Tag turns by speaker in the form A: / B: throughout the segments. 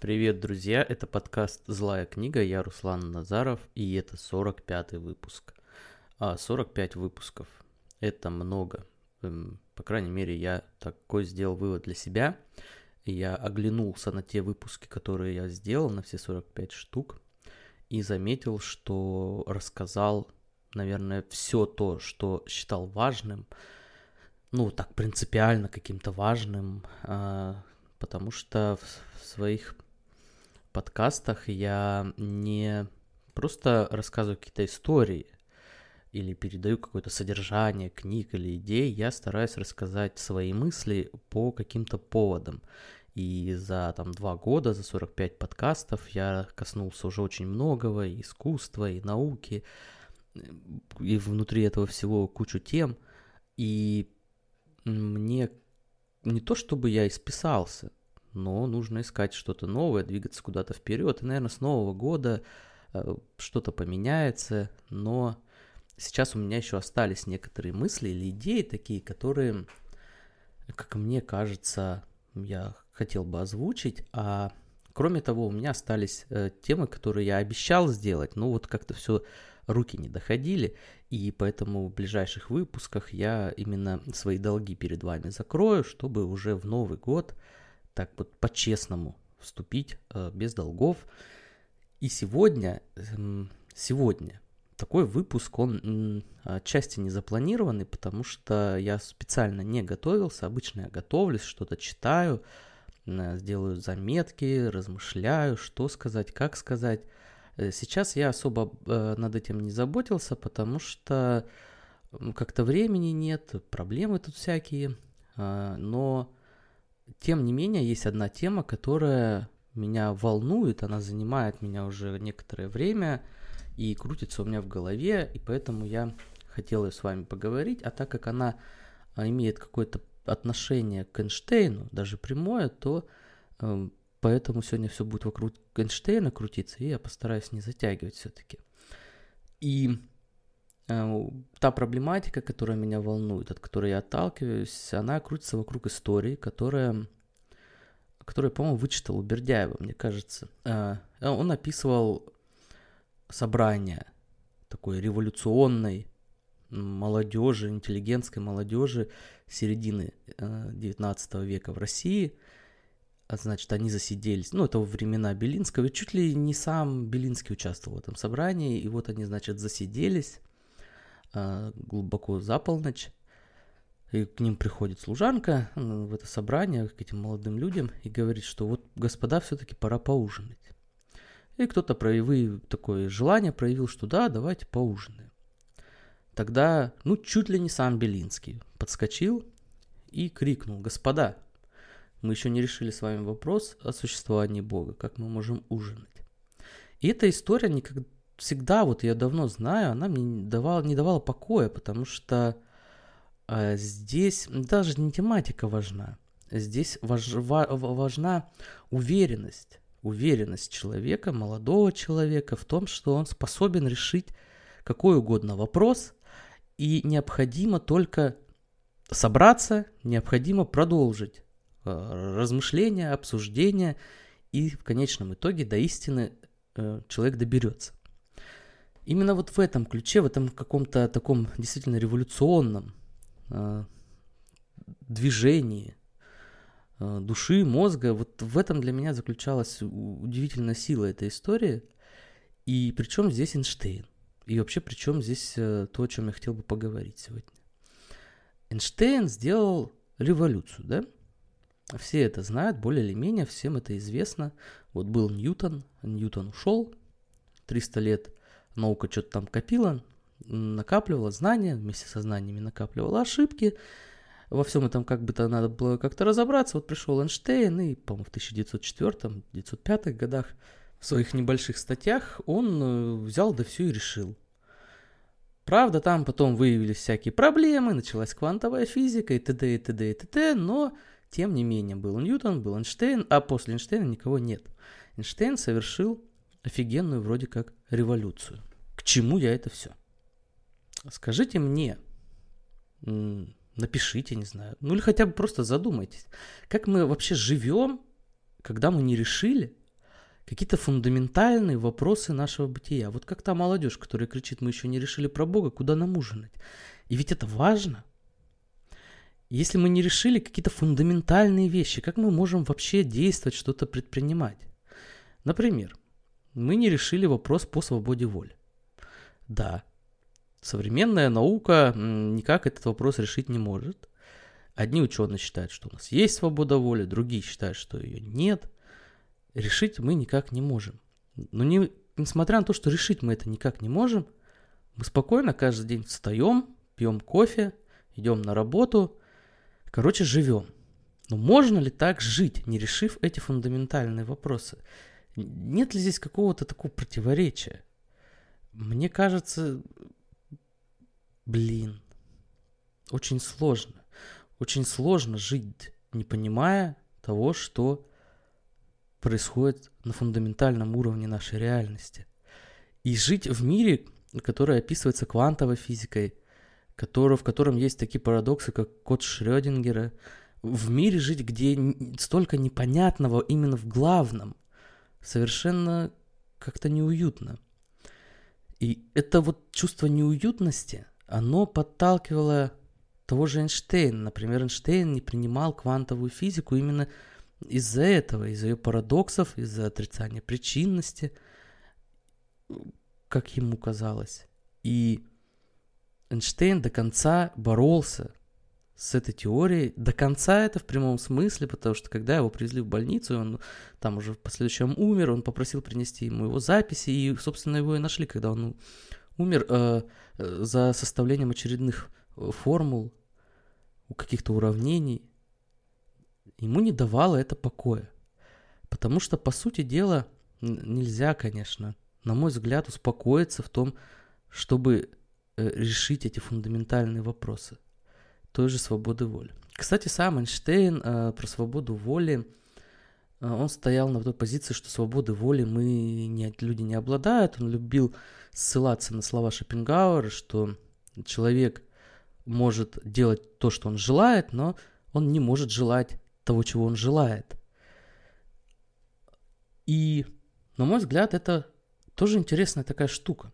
A: Привет, друзья! Это подкаст «Злая книга». Я Руслан Назаров, и это 45-й выпуск. А, 45 выпусков. Это много. Эм, по крайней мере, я такой сделал вывод для себя. Я оглянулся на те выпуски, которые я сделал, на все 45 штук, и заметил, что рассказал, наверное, все то, что считал важным, ну, так принципиально каким-то важным, а, потому что в своих подкастах я не просто рассказываю какие-то истории или передаю какое-то содержание книг или идей, я стараюсь рассказать свои мысли по каким-то поводам. И за там два года, за 45 подкастов я коснулся уже очень многого, и искусства, и науки, и внутри этого всего кучу тем. И мне не то чтобы я исписался, но нужно искать что-то новое, двигаться куда-то вперед. И, наверное, с Нового года э, что-то поменяется, но сейчас у меня еще остались некоторые мысли или идеи такие, которые, как мне кажется, я хотел бы озвучить, а кроме того, у меня остались э, темы, которые я обещал сделать, но вот как-то все руки не доходили, и поэтому в ближайших выпусках я именно свои долги перед вами закрою, чтобы уже в Новый год так вот по-честному вступить э, без долгов. И сегодня, э, сегодня такой выпуск, он отчасти не запланированный, потому что я специально не готовился. Обычно я готовлюсь, что-то читаю, сделаю заметки, размышляю, что сказать, как сказать. Э, сейчас я особо э, над этим не заботился, потому что как-то времени нет, проблемы тут всякие. Но, тем не менее, есть одна тема, которая меня волнует, она занимает меня уже некоторое время и крутится у меня в голове, и поэтому я хотел с вами поговорить, а так как она а, имеет какое-то отношение к Эйнштейну, даже прямое, то э, поэтому сегодня все будет вокруг Эйнштейна крутиться, и я постараюсь не затягивать все-таки. И та проблематика, которая меня волнует, от которой я отталкиваюсь, она крутится вокруг истории, которая, которую, по-моему, вычитал у Бердяева, мне кажется. Э, он описывал собрание такой революционной молодежи, интеллигентской молодежи середины XIX века в России – а, значит, они засиделись, ну, это времена Белинского, и чуть ли не сам Белинский участвовал в этом собрании, и вот они, значит, засиделись. э, глубоко за полночь, и к ним приходит служанка в это собрание, к этим молодым людям, и говорит, что вот, господа, все-таки пора поужинать. И кто-то проявил такое желание, проявил, что да, давайте поужинаем. Тогда, ну, чуть ли не сам Белинский подскочил и крикнул, господа, мы еще не решили с вами вопрос о существовании Бога, как мы можем ужинать. И эта история никогда, всегда, вот я давно знаю, она мне не давала, не давала покоя, потому что э, здесь даже не тематика важна, здесь важ, ва, важна уверенность, уверенность человека, молодого человека в том, что он способен решить какой угодно вопрос, и необходимо только собраться, необходимо продолжить Э, размышления, обсуждения, и в конечном итоге до истины э, человек доберется. Именно вот в этом ключе, в этом каком-то таком действительно революционном э, движении души, мозга, вот в этом для меня заключалась удивительная сила этой истории. И причем здесь Эйнштейн? И вообще причем здесь то, о чем я хотел бы поговорить сегодня? Эйнштейн сделал революцию, да? Все это знают, более или менее, всем это известно. Вот был Ньютон, Ньютон ушел, 300 лет наука что-то там копила, накапливала знания, вместе со знаниями накапливала ошибки. Во всем этом как бы то надо было как-то разобраться. Вот пришел Эйнштейн, и, по-моему, в 1904-1905 годах в своих небольших статьях он э, взял да все и решил. Правда, там потом выявились всякие проблемы, началась квантовая физика и т.д. и т.д. и т.д., но тем не менее, был Ньютон, был Эйнштейн, а после Эйнштейна никого нет. Эйнштейн совершил офигенную вроде как революцию. Чему я это все? Скажите мне, напишите, не знаю, ну или хотя бы просто задумайтесь, как мы вообще живем, когда мы не решили, какие-то фундаментальные вопросы нашего бытия. Вот как та молодежь, которая кричит, мы еще не решили про Бога, куда нам ужинать. И ведь это важно. Если мы не решили какие-то фундаментальные вещи, как мы можем вообще действовать, что-то предпринимать? Например, мы не решили вопрос по свободе воли. Да, современная наука никак этот вопрос решить не может. Одни ученые считают, что у нас есть свобода воли, другие считают, что ее нет. Решить мы никак не можем. Но не, несмотря на то, что решить мы это никак не можем, мы спокойно каждый день встаем, пьем кофе, идем на работу, короче, живем. Но можно ли так жить, не решив эти фундаментальные вопросы? Нет ли здесь какого-то такого противоречия? Мне кажется, блин, очень сложно. Очень сложно жить, не понимая того, что происходит на фундаментальном уровне нашей реальности. И жить в мире, который описывается квантовой физикой, который, в котором есть такие парадоксы, как код Шрёдингера, в мире жить, где столько непонятного именно в главном, совершенно как-то неуютно. И это вот чувство неуютности, оно подталкивало того же Эйнштейна. Например, Эйнштейн не принимал квантовую физику именно из-за этого, из-за ее парадоксов, из-за отрицания причинности, как ему казалось. И Эйнштейн до конца боролся с этой теорией до конца это в прямом смысле, потому что когда его привезли в больницу, он там уже в последующем умер, он попросил принести ему его записи, и, собственно, его и нашли, когда он умер э, э за составлением очередных э, формул, каких-то уравнений. Ему не давало это покоя. Потому что, по сути дела, нельзя, конечно, на мой взгляд, успокоиться в том, чтобы э, решить эти фундаментальные вопросы – той же свободы воли. Кстати, сам Эйнштейн э, про свободу воли, э, он стоял на той позиции, что свободы воли мы не, люди не обладают. Он любил ссылаться на слова Шопенгауэра, что человек может делать то, что он желает, но он не может желать того, чего он желает. И, на мой взгляд, это тоже интересная такая штука.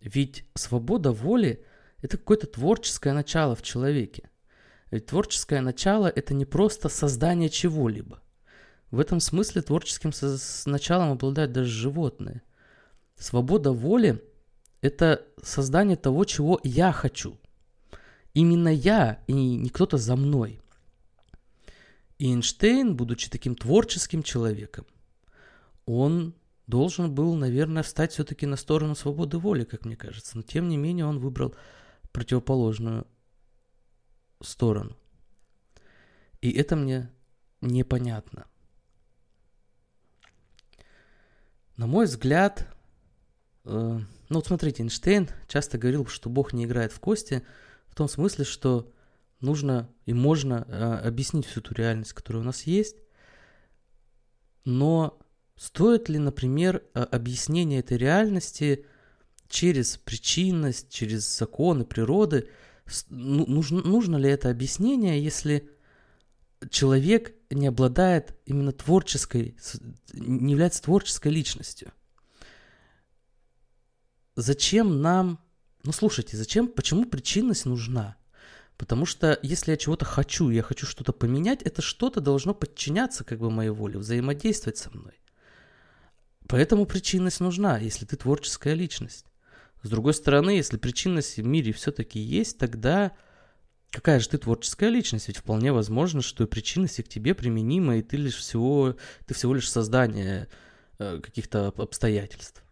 A: Ведь свобода воли это какое-то творческое начало в человеке. Ведь творческое начало – это не просто создание чего-либо. В этом смысле творческим началом обладают даже животные. Свобода воли – это создание того, чего я хочу. Именно я, и не кто-то за мной. И Эйнштейн, будучи таким творческим человеком, он должен был, наверное, встать все-таки на сторону свободы воли, как мне кажется. Но тем не менее он выбрал противоположную сторону. И это мне непонятно. На мой взгляд, э, ну вот смотрите, Эйнштейн часто говорил, что Бог не играет в кости, в том смысле, что нужно и можно э, объяснить всю ту реальность, которая у нас есть, но стоит ли, например, э, объяснение этой реальности через причинность, через законы природы. Ну, нужно, нужно ли это объяснение, если человек не обладает именно творческой, не является творческой личностью? Зачем нам, ну слушайте, зачем, почему причинность нужна? Потому что если я чего-то хочу, я хочу что-то поменять, это что-то должно подчиняться как бы моей воле, взаимодействовать со мной. Поэтому причинность нужна, если ты творческая личность. С другой стороны, если причинность в мире все-таки есть, тогда какая же ты творческая личность? Ведь вполне возможно, что и причинность к тебе применима, и ты лишь всего, ты всего лишь создание э, каких-то обстоятельств.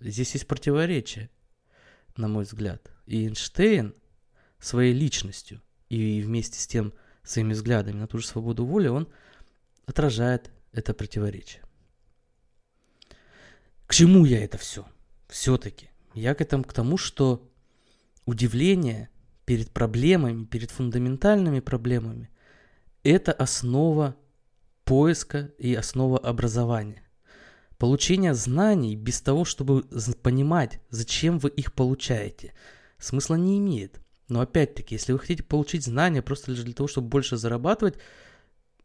A: Здесь есть противоречие, на мой взгляд. И Эйнштейн своей личностью и вместе с тем своими взглядами на ту же свободу воли, он отражает это противоречие. К чему я это все? Все-таки я к этому к тому, что удивление перед проблемами, перед фундаментальными проблемами – это основа поиска и основа образования. Получение знаний без того, чтобы понимать, зачем вы их получаете, смысла не имеет. Но опять-таки, если вы хотите получить знания просто лишь для того, чтобы больше зарабатывать,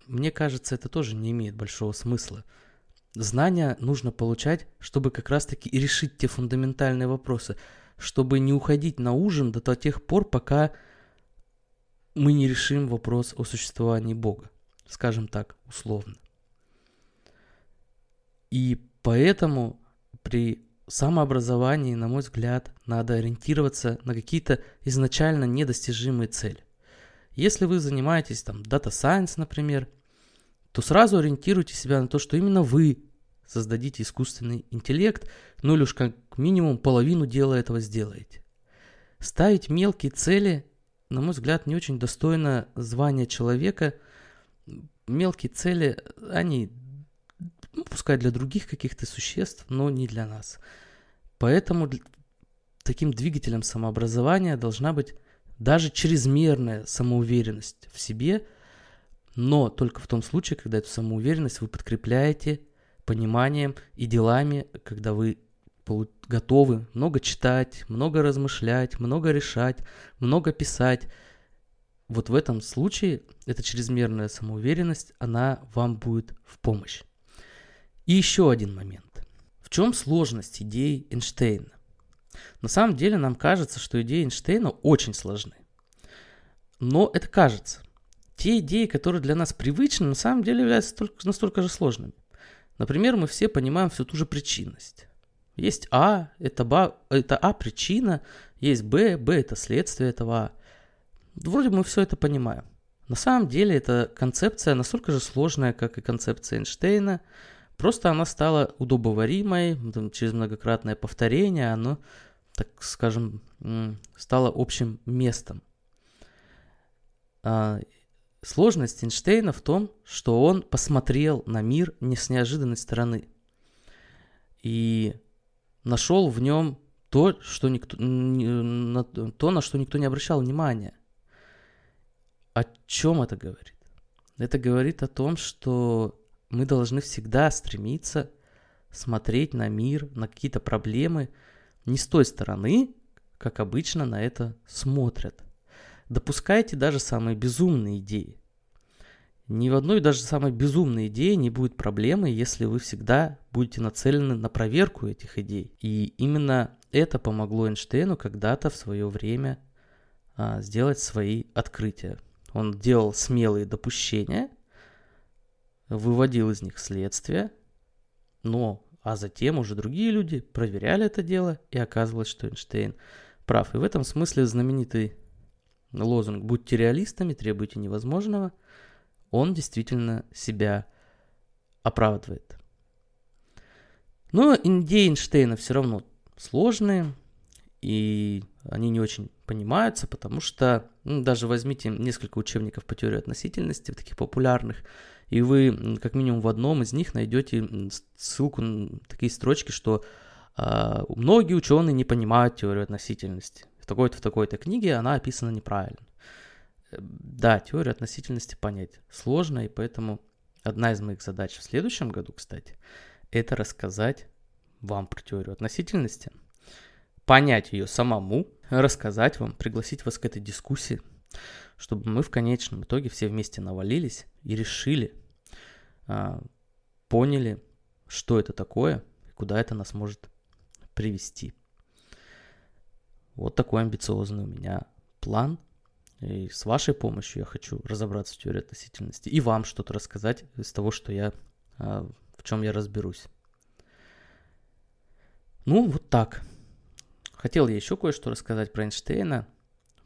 A: мне кажется, это тоже не имеет большого смысла – знания нужно получать, чтобы как раз-таки и решить те фундаментальные вопросы, чтобы не уходить на ужин до тех пор, пока мы не решим вопрос о существовании Бога, скажем так, условно. И поэтому при самообразовании, на мой взгляд, надо ориентироваться на какие-то изначально недостижимые цели. Если вы занимаетесь там Data Science, например, то сразу ориентируйте себя на то, что именно вы создадите искусственный интеллект, ну или уж как минимум половину дела этого сделаете. Ставить мелкие цели, на мой взгляд, не очень достойно звания человека. Мелкие цели, они ну, пускай для других каких-то существ, но не для нас. Поэтому таким двигателем самообразования должна быть даже чрезмерная самоуверенность в себе, но только в том случае, когда эту самоуверенность вы подкрепляете пониманием и делами, когда вы готовы много читать, много размышлять, много решать, много писать. Вот в этом случае эта чрезмерная самоуверенность, она вам будет в помощь. И еще один момент. В чем сложность идей Эйнштейна? На самом деле нам кажется, что идеи Эйнштейна очень сложны. Но это кажется. Те идеи, которые для нас привычны, на самом деле являются только, настолько же сложными. Например, мы все понимаем всю ту же причинность. Есть А, это, ба, это А причина, есть Б, Б это следствие этого А. Вроде мы все это понимаем. На самом деле эта концепция настолько же сложная, как и концепция Эйнштейна, Просто она стала удобоваримой, через многократное повторение оно, так скажем, стало общим местом. Сложность Эйнштейна в том, что он посмотрел на мир не с неожиданной стороны и нашел в нем то, что никто, то, на что никто не обращал внимания. О чем это говорит? Это говорит о том, что мы должны всегда стремиться смотреть на мир, на какие-то проблемы не с той стороны, как обычно на это смотрят. Допускайте даже самые безумные идеи. Ни в одной даже самой безумной идее не будет проблемы, если вы всегда будете нацелены на проверку этих идей. И именно это помогло Эйнштейну когда-то в свое время а, сделать свои открытия. Он делал смелые допущения – выводил из них следствие, но, а затем уже другие люди проверяли это дело, и оказывалось, что Эйнштейн прав. И в этом смысле знаменитый лозунг «Будьте реалистами, требуйте невозможного», он действительно себя оправдывает. Но идеи Эйнштейна все равно сложные, и они не очень понимаются, потому что ну, даже возьмите несколько учебников по теории относительности, таких популярных, и вы как минимум в одном из них найдете ссылку на такие строчки, что э, многие ученые не понимают теорию относительности. В такой-то, в такой-то книге она описана неправильно. Э, да, теорию относительности понять сложно, и поэтому одна из моих задач в следующем году, кстати, это рассказать вам про теорию относительности, понять ее самому, рассказать вам, пригласить вас к этой дискуссии, чтобы мы в конечном итоге все вместе навалились и решили, а, поняли, что это такое и куда это нас может привести. Вот такой амбициозный у меня план. И с вашей помощью я хочу разобраться в теории относительности и вам что-то рассказать из того, что я, а, в чем я разберусь. Ну, вот так. Хотел я еще кое-что рассказать про Эйнштейна,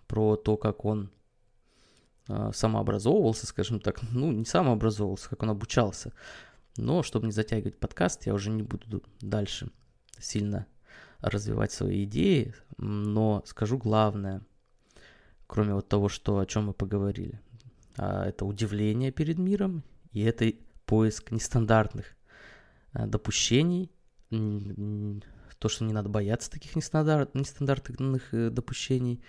A: про то, как он а, самообразовывался, скажем так, ну, не самообразовывался, как он обучался. Но, чтобы не затягивать подкаст, я уже не буду дальше сильно развивать свои идеи, но скажу главное, кроме вот того, что, о чем мы поговорили. А, это удивление перед миром, и это поиск нестандартных а, допущений, то, что не надо бояться таких нестандарт, нестандартных э, допущений.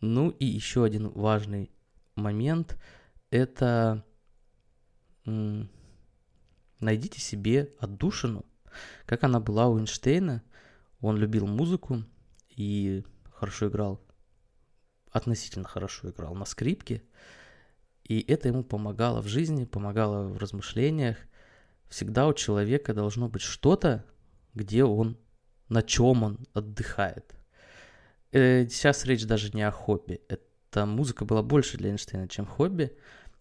A: Ну и еще один важный момент – это найдите себе отдушину, как она была у Эйнштейна. Он любил музыку и хорошо играл, относительно хорошо играл на скрипке. И это ему помогало в жизни, помогало в размышлениях, всегда у человека должно быть что-то, где он, на чем он отдыхает. Э, сейчас речь даже не о хобби. Это музыка была больше для Эйнштейна, чем хобби.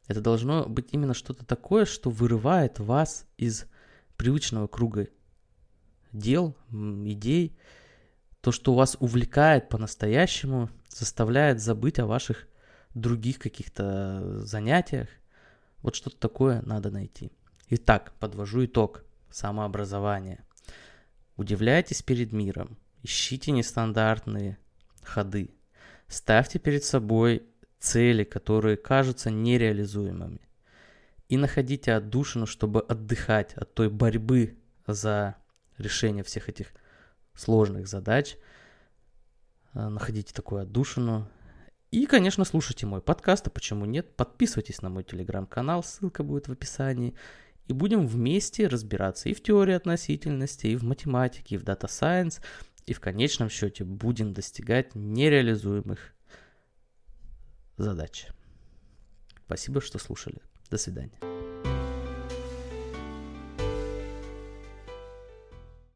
A: Это должно быть именно что-то такое, что вырывает вас из привычного круга дел, идей, то, что вас увлекает по-настоящему, заставляет забыть о ваших других каких-то занятиях. Вот что-то такое надо найти. Итак, подвожу итог. Самообразование. Удивляйтесь перед миром. Ищите нестандартные ходы. Ставьте перед собой цели, которые кажутся нереализуемыми. И находите отдушину, чтобы отдыхать от той борьбы за решение всех этих сложных задач. Э, находите такую отдушину. И, конечно, слушайте мой подкаст, а почему нет? Подписывайтесь на мой телеграм-канал, ссылка будет в описании. И будем вместе разбираться и в теории относительности, и в математике, и в дата сайенс, и в конечном счете будем достигать нереализуемых задач. Спасибо, что слушали. До свидания.